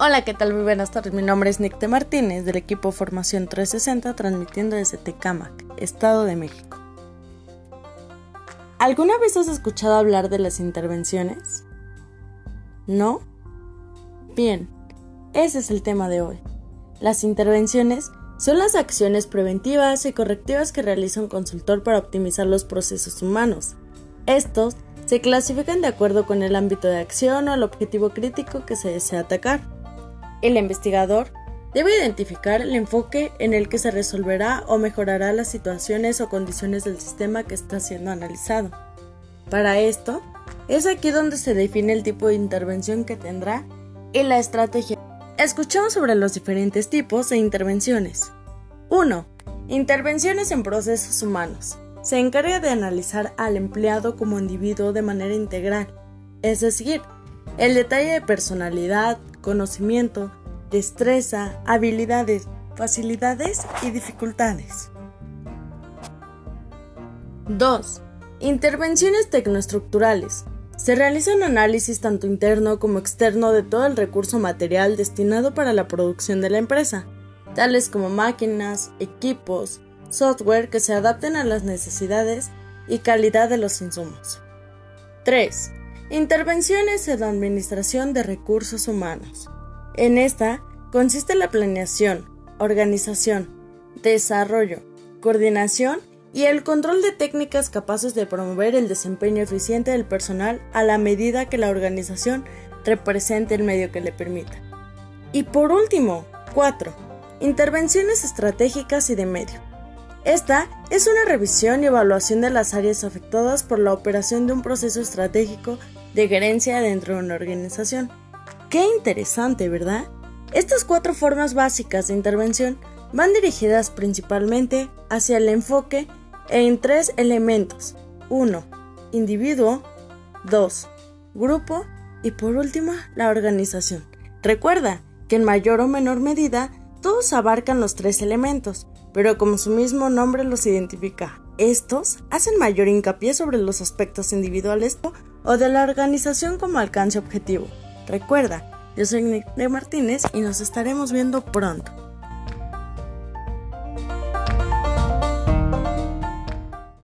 Hola, ¿qué tal? Muy buenas tardes. Mi nombre es Nick de Martínez del equipo Formación 360 transmitiendo desde Tecámac, Estado de México. ¿Alguna vez has escuchado hablar de las intervenciones? ¿No? Bien, ese es el tema de hoy. Las intervenciones son las acciones preventivas y correctivas que realiza un consultor para optimizar los procesos humanos. Estos se clasifican de acuerdo con el ámbito de acción o el objetivo crítico que se desea atacar. El investigador debe identificar el enfoque en el que se resolverá o mejorará las situaciones o condiciones del sistema que está siendo analizado. Para esto, es aquí donde se define el tipo de intervención que tendrá y la estrategia. Escuchamos sobre los diferentes tipos de intervenciones. 1. Intervenciones en procesos humanos. Se encarga de analizar al empleado como individuo de manera integral, es decir, el detalle de personalidad, conocimiento, destreza, habilidades, facilidades y dificultades. 2. Intervenciones tecnoestructurales. Se realiza un análisis tanto interno como externo de todo el recurso material destinado para la producción de la empresa, tales como máquinas, equipos, software que se adapten a las necesidades y calidad de los insumos. 3. Intervenciones en la administración de recursos humanos. En esta consiste la planeación, organización, desarrollo, coordinación y el control de técnicas capaces de promover el desempeño eficiente del personal a la medida que la organización represente el medio que le permita. Y por último, 4. Intervenciones estratégicas y de medio. Esta es una revisión y evaluación de las áreas afectadas por la operación de un proceso estratégico de gerencia dentro de una organización. Qué interesante, ¿verdad? Estas cuatro formas básicas de intervención van dirigidas principalmente hacia el enfoque en tres elementos. 1. Individuo. 2. Grupo. Y por último, la organización. Recuerda que en mayor o menor medida todos abarcan los tres elementos, pero como su mismo nombre los identifica, estos hacen mayor hincapié sobre los aspectos individuales o de la organización como alcance objetivo. Recuerda, yo soy Nick de Martínez y nos estaremos viendo pronto.